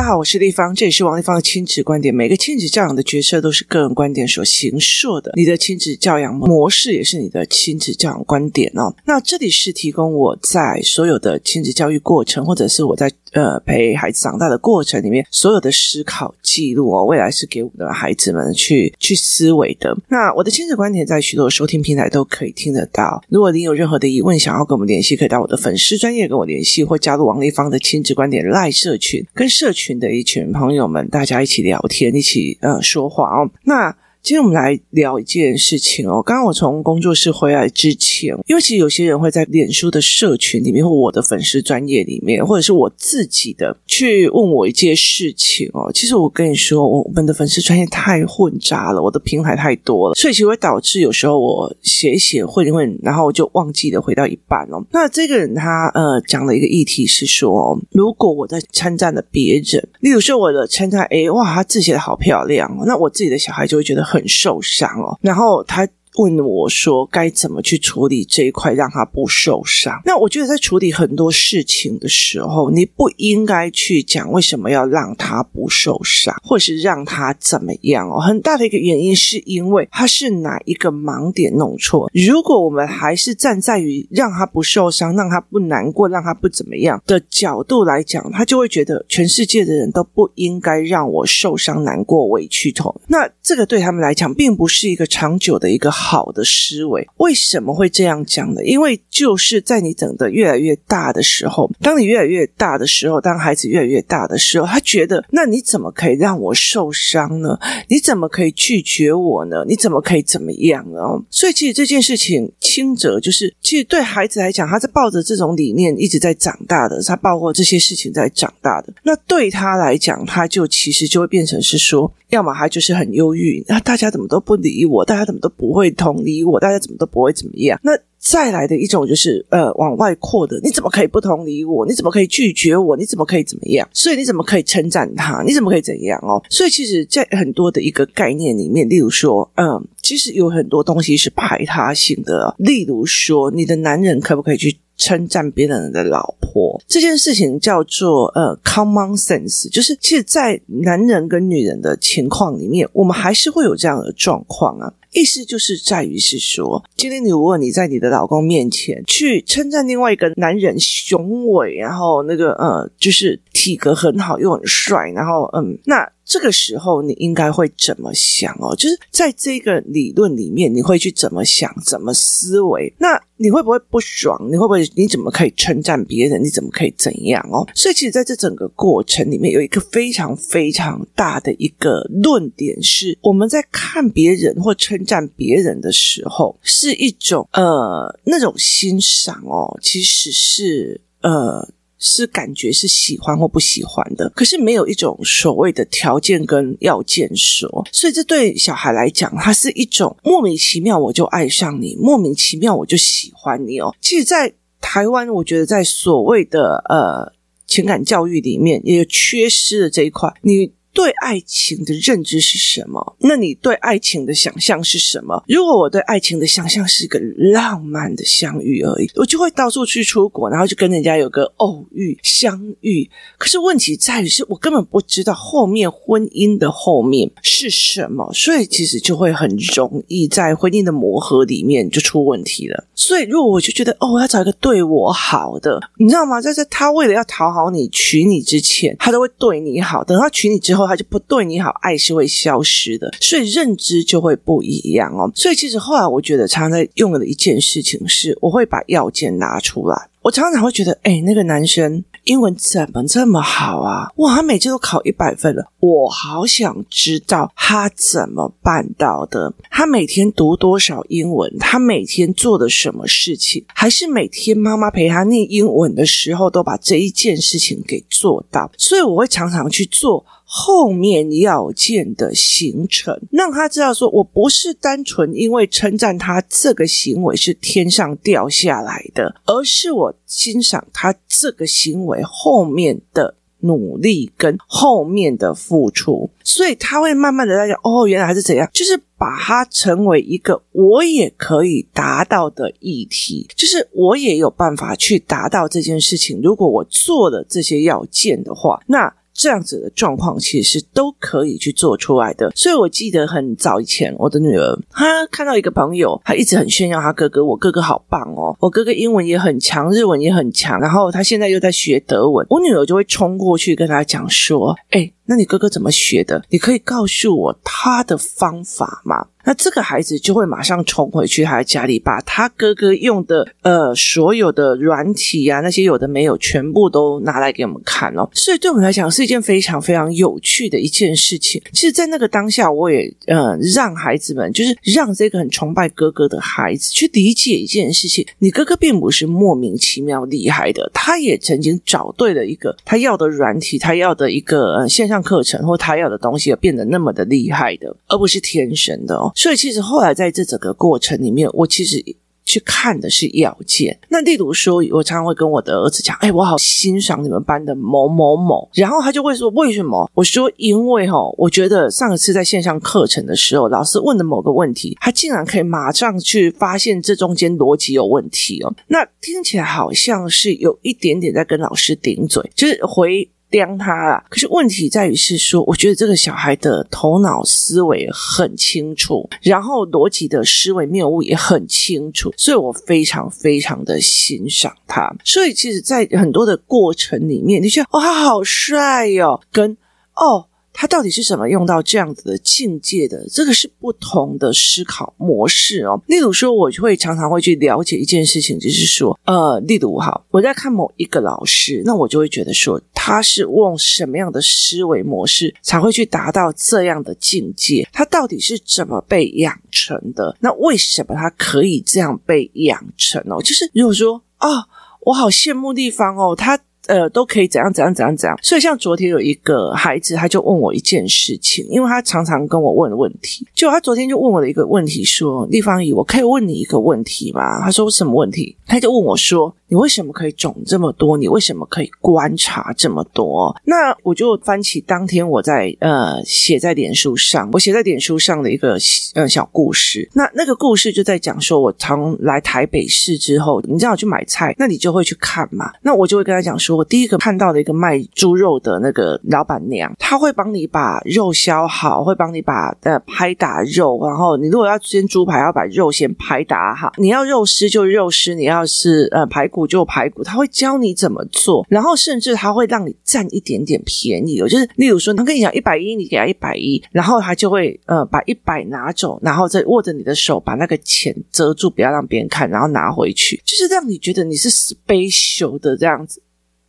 大家好，我是丽芳，这里是王丽芳的亲子观点。每个亲子教养的角色都是个人观点所形塑的，你的亲子教养模式也是你的亲子教养观点哦。那这里是提供我在所有的亲子教育过程，或者是我在呃陪孩子长大的过程里面所有的思考记录哦，未来是给我们的孩子们去去思维的。那我的亲子观点在许多收听平台都可以听得到。如果您有任何的疑问，想要跟我们联系，可以到我的粉丝专业跟我联系，或加入王丽芳的亲子观点赖社群，跟社群。群的一群朋友们，大家一起聊天，一起呃说话哦。那今天我们来聊一件事情哦。刚刚我从工作室回来之前，因为其实有些人会在脸书的社群里面，或我的粉丝专业里面，或者是我自己的去问我一件事情哦。其实我跟你说，我们的粉丝专业太混杂了，我的平台太多了，所以其实会导致有时候我写一写混一混，然后我就忘记了回到一半哦。那这个人他呃讲了一个议题是说，如果我在称赞了别人，例如说我的称赞，诶，哇，他字写的好漂亮，那我自己的小孩就会觉得。很受伤哦，然后他。问我说该怎么去处理这一块，让他不受伤？那我觉得在处理很多事情的时候，你不应该去讲为什么要让他不受伤，或是让他怎么样哦。很大的一个原因是因为他是哪一个盲点弄错。如果我们还是站在于让他不受伤、让他不难过、让他不怎么样的角度来讲，他就会觉得全世界的人都不应该让我受伤、难过、委屈痛。那这个对他们来讲，并不是一个长久的一个好。的思维，为什么会这样讲呢？因为就是在你长得越来越大的时候，当你越来越大的时候，当孩子越来越大的时候，他觉得，那你怎么可以让我受伤呢？你怎么可以拒绝我呢？你怎么可以怎么样呢？所以，其实这件事情，轻则就是，其实对孩子来讲，他是抱着这种理念一直在长大的，他抱过这些事情在长大的。那对他来讲，他就其实就会变成是说，要么他就是很忧郁，那大家怎么都不理我，大家怎么都不会同理我，大家怎么都不会怎么样。那再来的一种就是呃往外扩的，你怎么可以不同理我？你怎么可以拒绝我？你怎么可以怎么样？所以你怎么可以称赞他？你怎么可以怎样哦？所以其实，在很多的一个概念里面，例如说，嗯，其实有很多东西是排他性的。例如说，你的男人可不可以去称赞别人的老婆？这件事情叫做呃 common sense，就是其实，在男人跟女人的情况里面，我们还是会有这样的状况啊。意思就是在于是说，今天你如果你在你的老公面前去称赞另外一个男人雄伟，然后那个呃，就是体格很好又很帅，然后嗯，那这个时候你应该会怎么想哦？就是在这个理论里面，你会去怎么想、怎么思维？那你会不会不爽？你会不会？你怎么可以称赞别人？你怎么可以怎样哦？所以，其实在这整个过程里面，有一个非常非常大的一个论点是：我们在看别人或称。赞别人的时候，是一种呃那种欣赏哦，其实是呃是感觉是喜欢或不喜欢的，可是没有一种所谓的条件跟要件说，所以这对小孩来讲，它是一种莫名其妙我就爱上你，莫名其妙我就喜欢你哦。其实，在台湾，我觉得在所谓的呃情感教育里面，也有缺失的这一块，你。对爱情的认知是什么？那你对爱情的想象是什么？如果我对爱情的想象是一个浪漫的相遇而已，我就会到处去出国，然后就跟人家有个偶遇相遇。可是问题在于是我根本不知道后面婚姻的后面是什么，所以其实就会很容易在婚姻的磨合里面就出问题了。所以如果我就觉得哦，我要找一个对我好的，你知道吗？在这他为了要讨好你、娶你之前，他都会对你好，等他娶你之后。他就不对你好，爱是会消失的，所以认知就会不一样哦。所以其实后来我觉得常常在用的一件事情是，我会把要件拿出来。我常常会觉得，哎，那个男生英文怎么这么好啊？哇，他每次都考一百分了，我好想知道他怎么办到的。他每天读多少英文？他每天做的什么事情？还是每天妈妈陪他念英文的时候，都把这一件事情给做到？所以我会常常去做。后面要件的形成，让他知道说，我不是单纯因为称赞他这个行为是天上掉下来的，而是我欣赏他这个行为后面的努力跟后面的付出，所以他会慢慢的在讲，哦，原来还是怎样，就是把它成为一个我也可以达到的议题，就是我也有办法去达到这件事情。如果我做了这些要件的话，那。这样子的状况其实是都可以去做出来的。所以我记得很早以前，我的女儿她看到一个朋友，她一直很炫耀她哥哥，我哥哥好棒哦，我哥哥英文也很强，日文也很强，然后他现在又在学德文，我女儿就会冲过去跟他讲说：“哎，那你哥哥怎么学的？你可以告诉我他的方法吗？”那这个孩子就会马上冲回去他的家里，把他哥哥用的呃所有的软体啊，那些有的没有，全部都拿来给我们看哦。所以对我们来讲是一件非常非常有趣的一件事情。其实，在那个当下，我也呃让孩子们，就是让这个很崇拜哥哥的孩子去理解一件事情：你哥哥并不是莫名其妙厉害的，他也曾经找对了一个他要的软体，他要的一个呃线上课程，或他要的东西，而变得那么的厉害的，而不是天生的哦。所以，其实后来在这整个过程里面，我其实去看的是要件。那例如说，我常常会跟我的儿子讲：“哎，我好欣赏你们班的某某某。”然后他就会说：“为什么？”我说：“因为哈，我觉得上一次在线上课程的时候，老师问的某个问题，他竟然可以马上去发现这中间逻辑有问题哦。那听起来好像是有一点点在跟老师顶嘴，就是回。”刁他啦，可是问题在于是说，我觉得这个小孩的头脑思维很清楚，然后逻辑的思维谬误也很清楚，所以我非常非常的欣赏他。所以其实，在很多的过程里面，你觉得哦，他好帅哟，跟哦。他到底是怎么用到这样子的境界的？这个是不同的思考模式哦。例如说，我会常常会去了解一件事情，就是说，呃，例如哈，我在看某一个老师，那我就会觉得说，他是用什么样的思维模式才会去达到这样的境界？他到底是怎么被养成的？那为什么他可以这样被养成哦？就是如果说啊，我好羡慕地方哦，他。呃，都可以怎样怎样怎样怎样。所以，像昨天有一个孩子，他就问我一件事情，因为他常常跟我问问题。就他昨天就问我的一个问题，说：“立方姨，我可以问你一个问题吗？”他说：“什么问题？”他就问我说：“你为什么可以种这么多？你为什么可以观察这么多？”那我就翻起当天我在呃写在脸书上，我写在脸书上的一个呃小故事。那那个故事就在讲说，我常来台北市之后，你知道我去买菜，那你就会去看嘛。那我就会跟他讲说。我第一个看到的一个卖猪肉的那个老板娘，她会帮你把肉削好，会帮你把呃拍打肉，然后你如果要煎猪排，要把肉先拍打好。你要肉丝就肉丝，你要是呃排骨就排骨，他会教你怎么做，然后甚至他会让你占一点点便宜哦，就是例如说他跟你讲一百一，你给他一百一，然后他就会呃把一百拿走，然后再握着你的手把那个钱遮住，不要让别人看，然后拿回去，就是让你觉得你是 special 的这样子。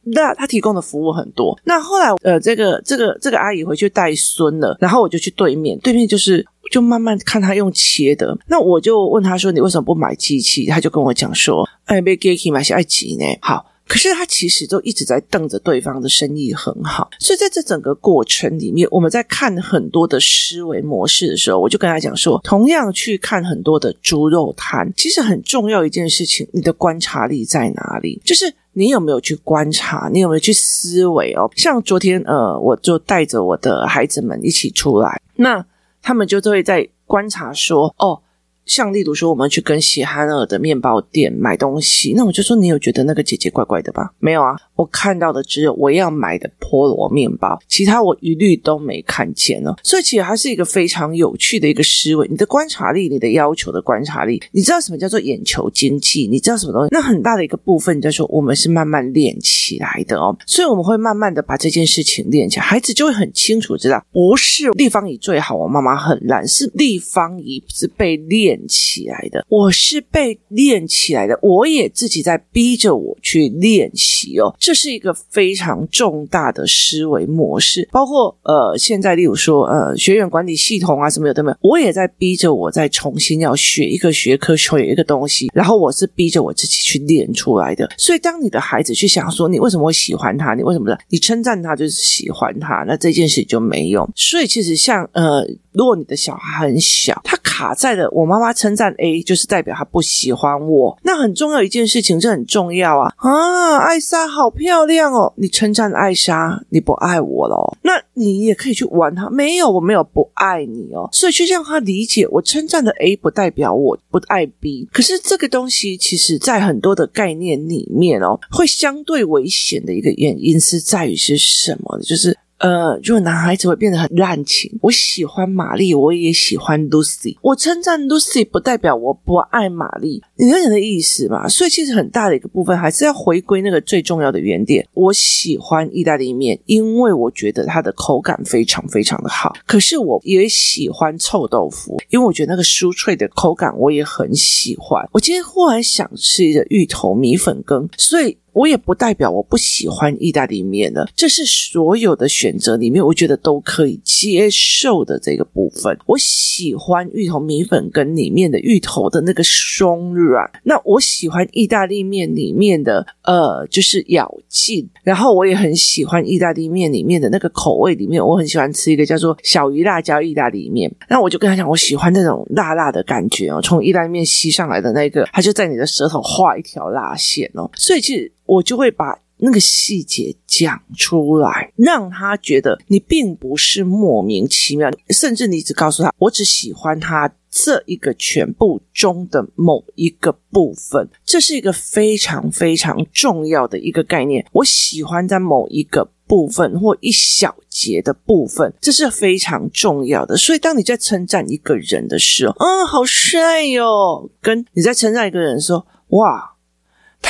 那他提供的服务很多。那后来，呃，这个这个这个阿姨回去带孙了，然后我就去对面，对面就是就慢慢看他用切的。那我就问他说：“你为什么不买机器？”他就跟我讲说：“哎，被机器买些爱急呢。”好，可是他其实都一直在瞪着对方的生意很好。所以在这整个过程里面，我们在看很多的思维模式的时候，我就跟他讲说：同样去看很多的猪肉摊，其实很重要一件事情，你的观察力在哪里？就是。你有没有去观察？你有没有去思维哦？像昨天，呃，我就带着我的孩子们一起出来，那他们就都会在观察说，哦。像例如说，我们去跟喜憨儿的面包店买东西，那我就说，你有觉得那个姐姐怪怪的吧？没有啊，我看到的只有我要买的菠萝面包，其他我一律都没看见了。所以其实还是一个非常有趣的一个思维，你的观察力，你的要求的观察力，你知道什么叫做眼球经济？你知道什么东西？那很大的一个部分，就是说我们是慢慢练起来的哦。所以我们会慢慢的把这件事情练起来，孩子就会很清楚知道，不是丽芳姨最好，我妈妈很烂，是丽芳姨是被练起来的，我是被练起来的，我也自己在逼着我去练习哦，这这是一个非常重大的思维模式。包括呃，现在例如说呃，学员管理系统啊什么有的没有，我也在逼着我再重新要学一个学科，学一个东西，然后我是逼着我自己去练出来的。所以，当你的孩子去想说你为什么会喜欢他，你为什么的你称赞他就是喜欢他，那这件事就没用。所以，其实像呃。如果你的小孩很小，他卡在了我妈妈称赞 A，就是代表他不喜欢我。那很重要一件事情，这很重要啊！啊，艾莎好漂亮哦！你称赞艾莎，你不爱我了？那你也可以去玩他。没有，我没有不爱你哦。所以去让他理解，我称赞的 A 不代表我不爱 B。可是这个东西，其实在很多的概念里面哦，会相对危险的一个原因是在于是什么？就是。呃，如果男孩子会变得很滥情，我喜欢玛丽，我也喜欢 Lucy。我称赞 Lucy 不代表我不爱玛丽，你有点的意思嘛？所以其实很大的一个部分还是要回归那个最重要的原点。我喜欢意大利面，因为我觉得它的口感非常非常的好。可是我也喜欢臭豆腐，因为我觉得那个酥脆的口感我也很喜欢。我今天忽然想吃一个芋头米粉羹，所以。我也不代表我不喜欢意大利面了，这是所有的选择里面，我觉得都可以接受的这个部分。我喜欢芋头米粉跟里面的芋头的那个松软，那我喜欢意大利面里面的呃，就是咬劲。然后我也很喜欢意大利面里面的那个口味里面，我很喜欢吃一个叫做小鱼辣椒意大利面。那我就跟他讲，我喜欢那种辣辣的感觉哦，从意大利面吸上来的那个，它就在你的舌头画一条辣线哦，所以其实。我就会把那个细节讲出来，让他觉得你并不是莫名其妙，甚至你只告诉他，我只喜欢他这一个全部中的某一个部分，这是一个非常非常重要的一个概念。我喜欢在某一个部分或一小节的部分，这是非常重要的。所以，当你在称赞一个人的时候，嗯，好帅哟，跟你在称赞一个人说，哇。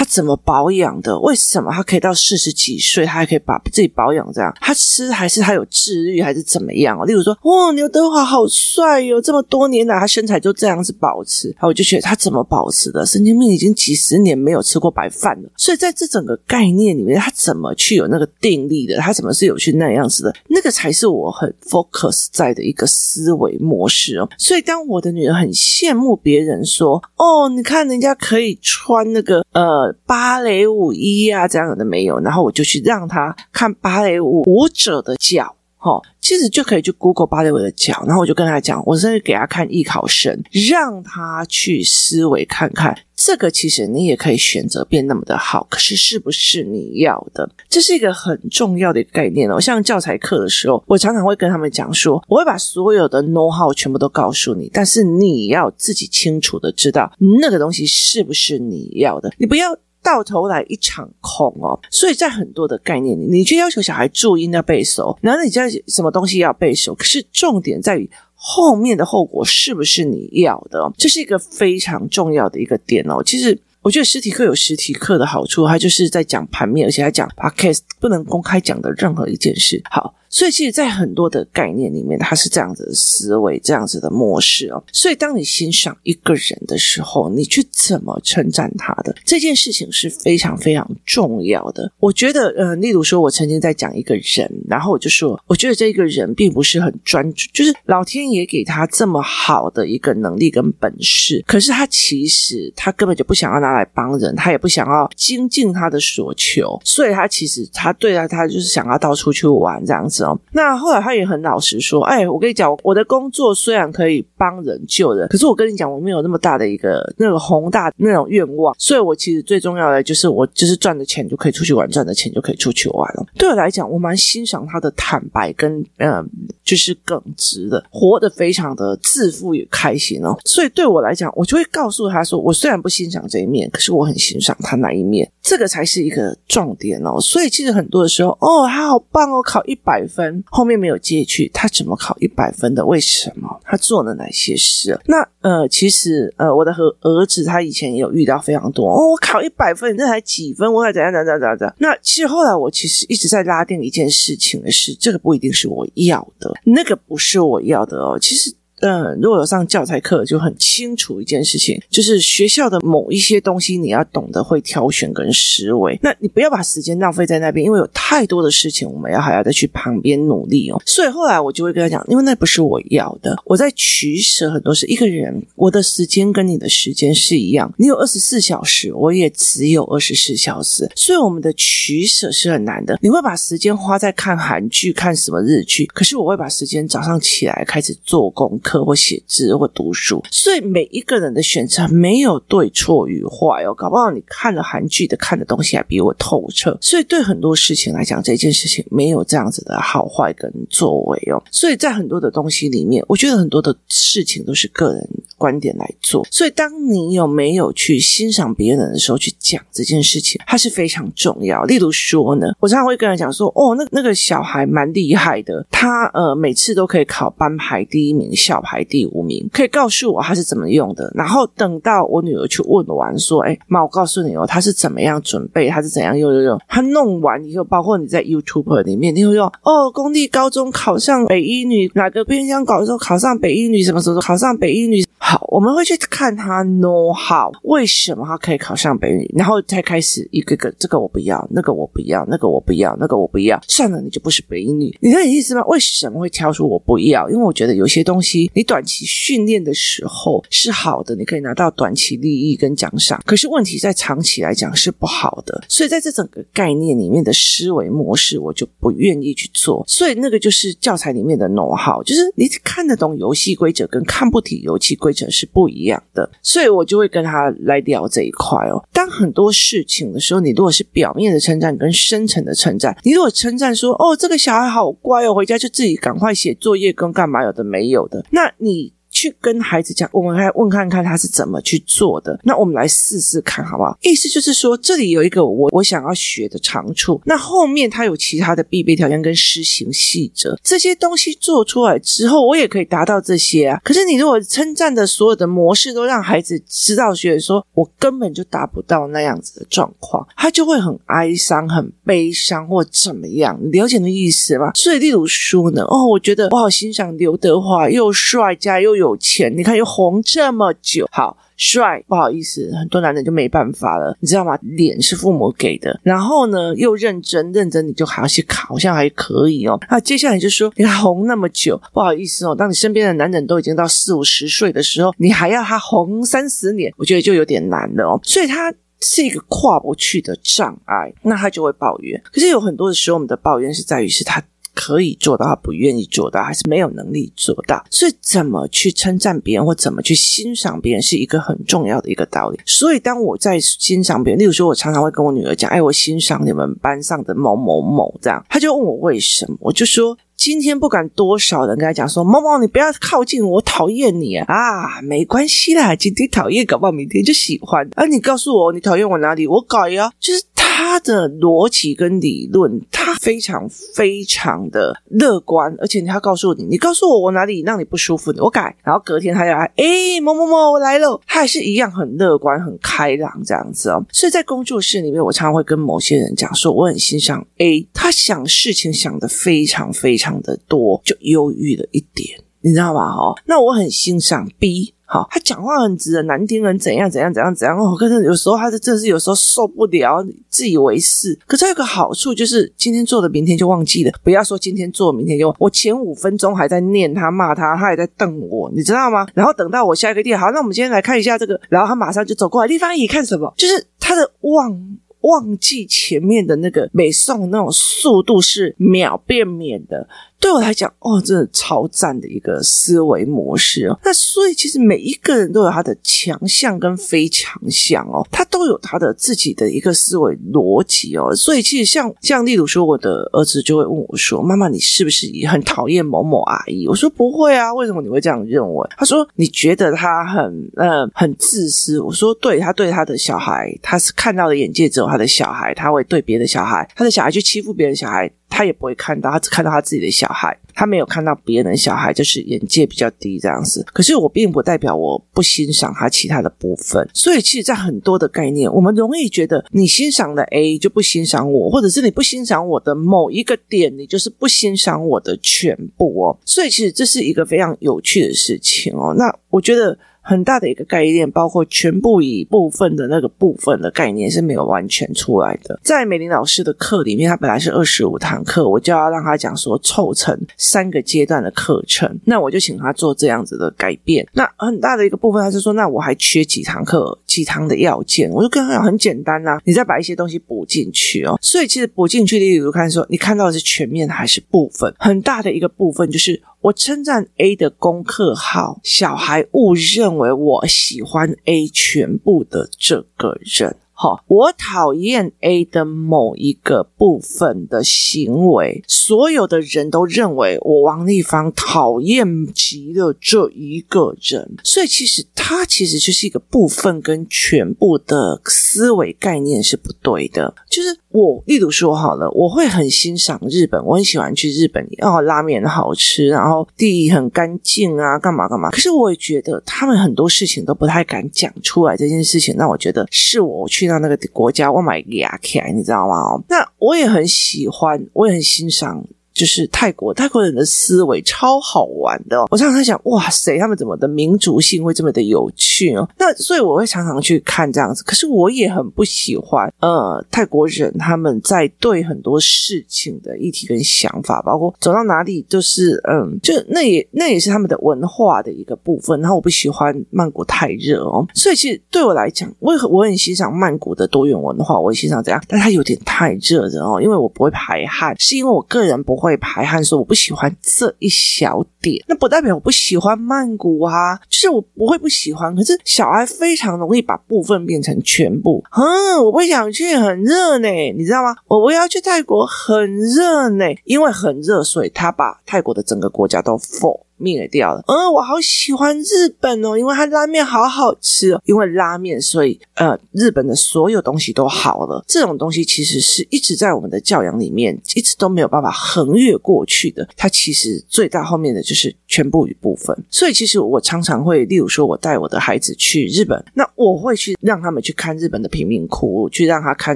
他怎么保养的？为什么他可以到四十几岁，他还可以把自己保养这样？他吃还是他有自律，还是怎么样？例如说，哇，刘德华好帅哟！这么多年来，他身材就这样子保持。然后我就觉得他怎么保持的？神经病已经几十年没有吃过白饭了。所以在这整个概念里面，他怎么去有那个定力的？他怎么是有去那样子的？那个才是我很 focus 在的一个思维模式哦。所以当我的女儿很羡慕别人说：“哦，你看人家可以穿那个呃。”芭蕾舞衣啊，这样的没有，然后我就去让他看芭蕾舞舞者的脚，齁，其实就可以去 Google 芭蕾舞的脚，然后我就跟他讲，我甚至给他看艺考生，让他去思维看看。这个其实你也可以选择变那么的好，可是是不是你要的？这是一个很重要的一个概念哦。像教材课的时候，我常常会跟他们讲说，我会把所有的 know how 全部都告诉你，但是你要自己清楚的知道那个东西是不是你要的，你不要到头来一场空哦。所以在很多的概念里，你去要求小孩注音要背熟，然后你教什么东西要背熟，可是重点在于。后面的后果是不是你要的？这是一个非常重要的一个点哦。其实我觉得实体课有实体课的好处，它就是在讲盘面，而且还讲 podcast 不能公开讲的任何一件事。好。所以，其实，在很多的概念里面，它是这样子的思维，这样子的模式哦。所以，当你欣赏一个人的时候，你去怎么称赞他的这件事情是非常非常重要的。我觉得，呃，例如说，我曾经在讲一个人，然后我就说，我觉得这个人并不是很专注，就是老天爷给他这么好的一个能力跟本事，可是他其实他根本就不想要拿来帮人，他也不想要精进他的所求，所以他其实他对待，他就是想要到处去玩这样子。那后来他也很老实说：“哎，我跟你讲，我的工作虽然可以帮人救人，可是我跟你讲，我没有那么大的一个那个宏大那种愿望。所以，我其实最重要的就是，我就是赚的钱就可以出去玩，赚的钱就可以出去玩了。对我来讲，我蛮欣赏他的坦白跟嗯，就是耿直的，活得非常的自负也开心哦。所以，对我来讲，我就会告诉他说，我虽然不欣赏这一面，可是我很欣赏他那一面。这个才是一个重点哦。所以，其实很多的时候，哦，他好棒哦，考一百分。后面没有接去，他怎么考一百分的？为什么？他做了哪些事？那呃，其实呃，我的和儿子他以前也有遇到非常多哦，我考一百分，你这才几分？我还怎样怎样怎样怎样怎样？那其实后来我其实一直在拉定一件事情的是，这个不一定是我要的，那个不是我要的哦。其实。嗯，如果有上教材课，就很清楚一件事情，就是学校的某一些东西，你要懂得会挑选跟思维。那你不要把时间浪费在那边，因为有太多的事情，我们要还要再去旁边努力哦。所以后来我就会跟他讲，因为那不是我要的，我在取舍很多是。一个人，我的时间跟你的时间是一样，你有二十四小时，我也只有二十四小时，所以我们的取舍是很难的。你会把时间花在看韩剧、看什么日剧，可是我会把时间早上起来开始做功课。课或写字或读书。所以每一个人的选择没有对错与坏哦，搞不好你看了韩剧的看的东西还比我透彻。所以对很多事情来讲，这件事情没有这样子的好坏跟作为哦。所以在很多的东西里面，我觉得很多的事情都是个人观点来做。所以当你有没有去欣赏别人的时候，去讲这件事情，它是非常重要。例如说呢，我常常会跟人讲说，哦，那那个小孩蛮厉害的，他呃每次都可以考班排第一名，校排第五名，可以告诉我他是怎么用的。然后等到我女儿去问完，说，哎妈，我告诉你哦，他是怎么样准备，他是怎样用用用，他弄完以后，包括你在 YouTube 里面，你会用哦，公立高中考上北一女，哪个边疆高中考上北一女，什么什么考上北一女？好，我们会去看他 know how，为什么他可以考上北一女，然后才开始一个个，这个我不要，那个我不要，那个我不要，那个我不要，算了，你就不是北一女，你知道你意思吗？为什么会挑出我不要？因为我觉得有些东西，你短期训练的时候是好的，你可以拿到短期利益跟奖赏，可是问题在长期来讲是不好的，所以在这整个概念里面的思维模式，我就不愿意去做。所以那个就是教材里面的 know how，就是你看得懂游戏规则跟看不懂游戏规则。是不一样的，所以我就会跟他来聊这一块哦。当很多事情的时候，你如果是表面的称赞跟深层的称赞，你如果称赞说：“哦，这个小孩好乖哦，回家就自己赶快写作业跟干嘛有的没有的”，那你。去跟孩子讲，我们来问看看他是怎么去做的。那我们来试试看，好不好？意思就是说，这里有一个我我想要学的长处。那后面他有其他的必备条件跟施行细则，这些东西做出来之后，我也可以达到这些啊。可是你如果称赞的所有的模式都让孩子知道，学说我根本就达不到那样子的状况，他就会很哀伤、很悲伤或怎么样。你了解的意思吗？所以，例如说呢，哦，我觉得我好欣赏刘德华，又帅加又有。有钱，你看又红这么久，好帅，不好意思，很多男人就没办法了，你知道吗？脸是父母给的，然后呢又认真认真，你就还要去考，好像还可以哦。那接下来就说，你看红那么久，不好意思哦，当你身边的男人都已经到四五十岁的时候，你还要他红三十年，我觉得就有点难了哦。所以他是一个跨不去的障碍，那他就会抱怨。可是有很多的时候，我们的抱怨是在于是他。可以做到，他不愿意做到，还是没有能力做到。所以，怎么去称赞别人，或怎么去欣赏别人，是一个很重要的一个道理。所以，当我在欣赏别人，例如说，我常常会跟我女儿讲：“哎，我欣赏你们班上的某某某。”这样，她就问我为什么，我就说：“今天不管多少人跟她讲说，某某，你不要靠近我，讨厌你啊！啊，没关系啦，今天讨厌，搞不好明天就喜欢。而、啊、你告诉我，你讨厌我哪里，我改呀，就是。”他的逻辑跟理论，他非常非常的乐观，而且他告诉你，你告诉我我哪里让你不舒服，我改。然后隔天他就来，哎，某某某，我来了，他还是一样很乐观、很开朗这样子哦。所以在工作室里面，我常常会跟某些人讲说，我很欣赏 A，他想事情想的非常非常的多，就忧郁了一点，你知道吗？哦，那我很欣赏 B。好，他讲话很直的，难听人怎样怎样怎样怎样哦。可是有时候他是真的是有时候受不了，自以为是。可是有个好处就是，今天做的明天就忘记了。不要说今天做，明天就忘。我前五分钟还在念他骂他，他还在瞪我，你知道吗？然后等到我下一个地好，那我们今天来看一下这个。然后他马上就走过来，立方体看什么？就是他的忘忘记前面的那个美送那种速度是秒变免的。对我来讲，哦，真的超赞的一个思维模式哦。那所以，其实每一个人都有他的强项跟非强项哦，他都有他的自己的一个思维逻辑哦。所以，其实像像例如说，我的儿子就会问我说：“妈妈，你是不是也很讨厌某某阿姨？”我说：“不会啊，为什么你会这样认为？”他说：“你觉得他很呃很自私。”我说：“对，他对他的小孩，他是看到的眼界只有他的小孩，他会对别的小孩，他的小孩去欺负别人小孩。”他也不会看到，他只看到他自己的小孩，他没有看到别人的小孩，就是眼界比较低这样子。可是我并不代表我不欣赏他其他的部分，所以其实，在很多的概念，我们容易觉得你欣赏的 A 就不欣赏我，或者是你不欣赏我的某一个点，你就是不欣赏我的全部哦。所以其实这是一个非常有趣的事情哦。那我觉得。很大的一个概念，包括全部以部分的那个部分的概念是没有完全出来的。在美玲老师的课里面，他本来是二十五堂课，我就要让他讲说凑成三个阶段的课程，那我就请他做这样子的改变。那很大的一个部分，他是说，那我还缺几堂课，几堂的要件，我就跟他讲很简单呐、你再把一些东西补进去哦。所以其实补进去的，例如看说，你看到的是全面还是部分？很大的一个部分就是。我称赞 A 的功课好，小孩误认为我喜欢 A 全部的这个人。好，我讨厌 A 的某一个部分的行为，所有的人都认为我王丽芳讨厌极了这一个人，所以其实他其实就是一个部分跟全部的思维概念是不对的，就是。我例如说好了，我会很欣赏日本，我很喜欢去日本，哦，拉面好吃，然后地很干净啊，干嘛干嘛。可是我也觉得他们很多事情都不太敢讲出来，这件事情，让我觉得是我去到那个国家，我买牙签，你知道吗？那我也很喜欢，我也很欣赏。就是泰国，泰国人的思维超好玩的。我常常在想，哇塞，他们怎么的民族性会这么的有趣哦？那所以我会常常去看这样子。可是我也很不喜欢，呃，泰国人他们在对很多事情的议题跟想法，包括走到哪里都是，嗯，就那也那也是他们的文化的一个部分。然后我不喜欢曼谷太热哦，所以其实对我来讲，我很我很欣赏曼谷的多元文化，我很欣赏这样，但它有点太热了哦，因为我不会排汗，是因为我个人不。会排汗，说我不喜欢这一小点，那不代表我不喜欢曼谷啊，就是我不会不喜欢。可是小孩非常容易把部分变成全部，嗯，我不想去，很热呢，你知道吗？我不要去泰国，很热呢，因为很热，所以他把泰国的整个国家都否。灭掉了。嗯，我好喜欢日本哦，因为它拉面好好吃哦。因为拉面，所以呃，日本的所有东西都好了。这种东西其实是一直在我们的教养里面，一直都没有办法横越过去的。它其实最大后面的就是全部与部分。所以其实我常常会，例如说，我带我的孩子去日本，那我会去让他们去看日本的贫民窟，去让他看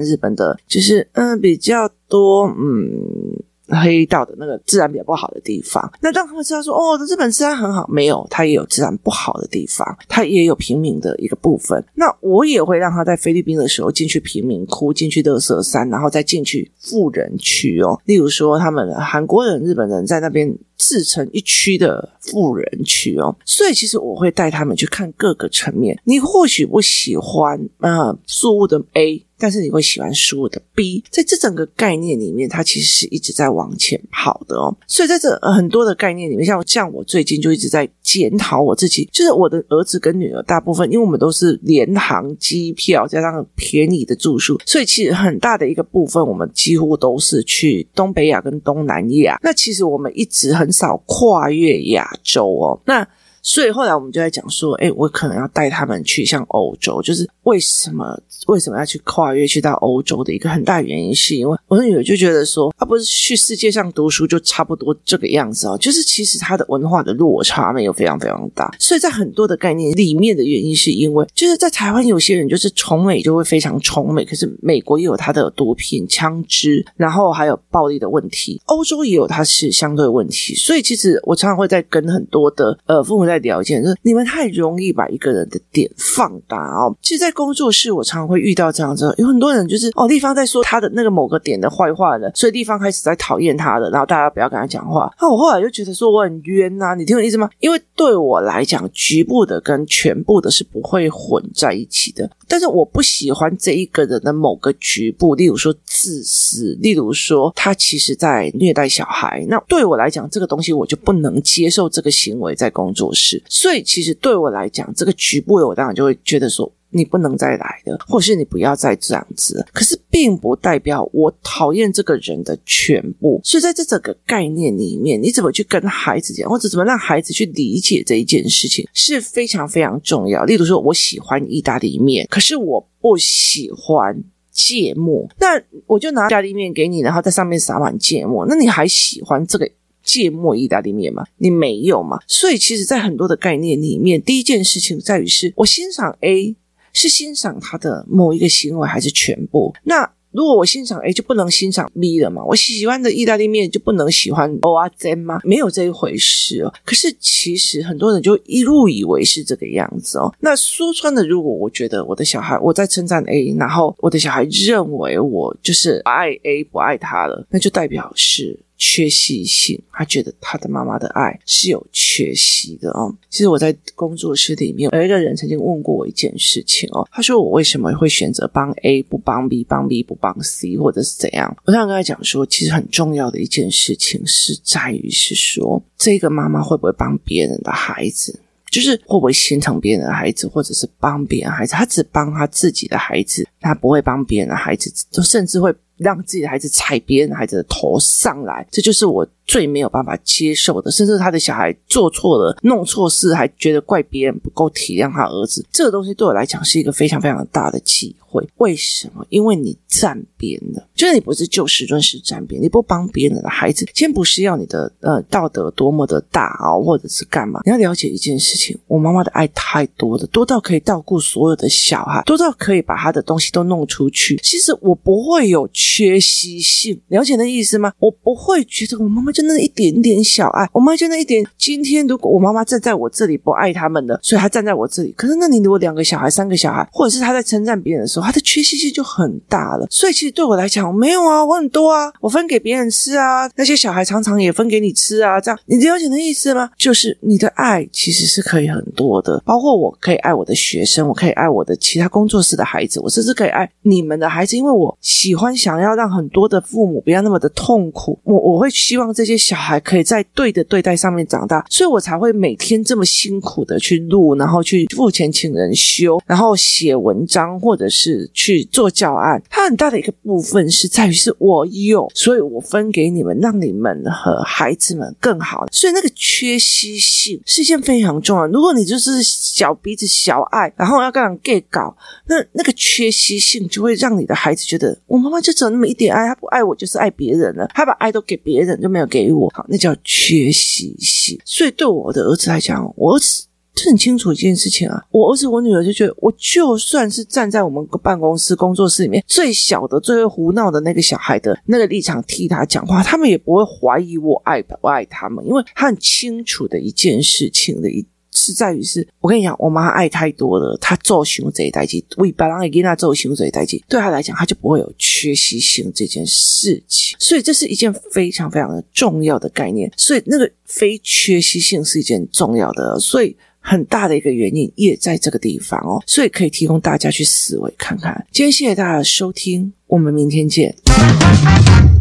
日本的，就是嗯、比较多嗯。黑道的那个治安比较不好的地方，那让他们知道说，哦，日本治安很好，没有，它也有治安不好的地方，它也有平民的一个部分。那我也会让他在菲律宾的时候进去贫民窟，进去垃圾山，然后再进去富人区哦。例如说，他们韩国人、日本人在那边自成一区的富人区哦。所以，其实我会带他们去看各个层面。你或许不喜欢啊，素物的 A。但是你会喜欢书的 B，在这整个概念里面，它其实是一直在往前跑的哦。所以在这很多的概念里面，像像我最近就一直在检讨我自己，就是我的儿子跟女儿，大部分因为我们都是联航机票加上便宜的住宿，所以其实很大的一个部分，我们几乎都是去东北亚跟东南亚。那其实我们一直很很少跨越亚洲哦。那所以后来我们就在讲说，哎，我可能要带他们去像欧洲，就是为什么为什么要去跨越去到欧洲的一个很大原因，是因为我女儿就觉得说，她不是去世界上读书就差不多这个样子哦，就是其实她的文化的落差没有非常非常大。所以在很多的概念里面的原因，是因为就是在台湾有些人就是崇美就会非常崇美，可是美国也有它的毒品、枪支，然后还有暴力的问题，欧洲也有它是相对问题。所以其实我常常会在跟很多的呃父母在。了解，就是你们太容易把一个人的点放大哦。其实，在工作室，我常常会遇到这样子，有很多人就是哦，丽芳在说他的那个某个点的坏话的，所以丽芳开始在讨厌他了，然后大家不要跟他讲话。那我后来就觉得说我很冤呐、你听我意思吗？因为对我来讲，局部的跟全部的是不会混在一起的。但是我不喜欢这一个人的某个局部，例如说自私，例如说他其实在虐待小孩。那对我来讲，这个东西我就不能接受这个行为在工作室。所以，其实对我来讲，这个局部的我当然就会觉得说，你不能再来了，或是你不要再这样子。可是，并不代表我讨厌这个人的全部。所以，在这整个概念里面，你怎么去跟孩子讲，或者怎么让孩子去理解这一件事情，是非常非常重要。例如说，我喜欢意大利面，可是我不喜欢芥末，那我就拿意大利面给你，然后在上面撒满芥末，那你还喜欢这个？芥末意大利面吗，你没有嘛？所以其实，在很多的概念里面，第一件事情在于是我欣赏 A 是欣赏他的某一个行为，还是全部？那如果我欣赏 A，就不能欣赏 B 了嘛？我喜欢的意大利面就不能喜欢 O 啊 Z 吗？没有这一回事哦。可是其实很多人就一路以为是这个样子哦。那说穿了，如果我觉得我的小孩我在称赞 A，然后我的小孩认为我就是爱 A 不爱他了，那就代表是。缺席性，他觉得他的妈妈的爱是有缺席的哦。其实我在工作室里面有一个人曾经问过我一件事情哦，他说我为什么会选择帮 A 不帮 B，帮 B 不帮 C，或者是怎样？我想跟他讲说，其实很重要的一件事情是在于是说，这个妈妈会不会帮别人的孩子，就是会不会心疼别人的孩子，或者是帮别人孩子，他只帮他自己的孩子，他不会帮别人的孩子，就甚至会。让自己的孩子踩别人孩子的头上来，这就是我最没有办法接受的。甚至他的小孩做错了、弄错事，还觉得怪别人不够体谅他儿子，这个东西对我来讲是一个非常非常大的忌讳。为什么？因为你站边了，就是你不是就事论事站边，你不帮别人的孩子，先不是要你的呃道德多么的大哦，或者是干嘛？你要了解一件事情，我妈妈的爱太多了，多到可以照顾所有的小孩，多到可以把他的东西都弄出去。其实我不会有。缺席性，了解那意思吗？我不会觉得我妈妈就那一点点小爱，我妈就那一点。今天如果我妈妈站在我这里不爱他们的，所以她站在我这里。可是那你如果两个小孩、三个小孩，或者是她在称赞别人的时候，她的缺席性就很大了。所以其实对我来讲，没有啊，我很多啊，我分给别人吃啊，那些小孩常常也分给你吃啊，这样你了解的意思吗？就是你的爱其实是可以很多的，包括我可以爱我的学生，我可以爱我的其他工作室的孩子，我甚至可以爱你们的孩子，因为我喜欢。想要让很多的父母不要那么的痛苦，我我会希望这这些小孩可以在对的对待上面长大，所以我才会每天这么辛苦的去录，然后去付钱请人修，然后写文章或者是去做教案。它很大的一个部分是在于是我有，所以我分给你们，让你们和孩子们更好。所以那个缺席性是一件非常重要。如果你就是小鼻子小爱，然后要跟人 gay 搞，那那个缺席性就会让你的孩子觉得我妈妈就只有那么一点爱，她不爱我就是爱别人了。她把爱都给别人，就没有给给我。好，那叫缺席性。所以对我的儿子来讲，我儿子很清楚一件事情啊。我儿子、我女儿就觉得，我就算是站在我们办公室、工作室里面最小的、最会胡闹的那个小孩的那个立场替他讲话，他们也不会怀疑我爱不爱他们，因为他很清楚的一件事情的一。是在于是，我跟你讲，我妈爱太多了，她做熊这一代际，为别人给她做熊这一代际，对她来讲，她就不会有缺席性这件事情。所以这是一件非常非常的重要的概念。所以那个非缺席性是一件重要的，所以很大的一个原因也在这个地方哦。所以可以提供大家去思维看看。今天谢谢大家的收听，我们明天见。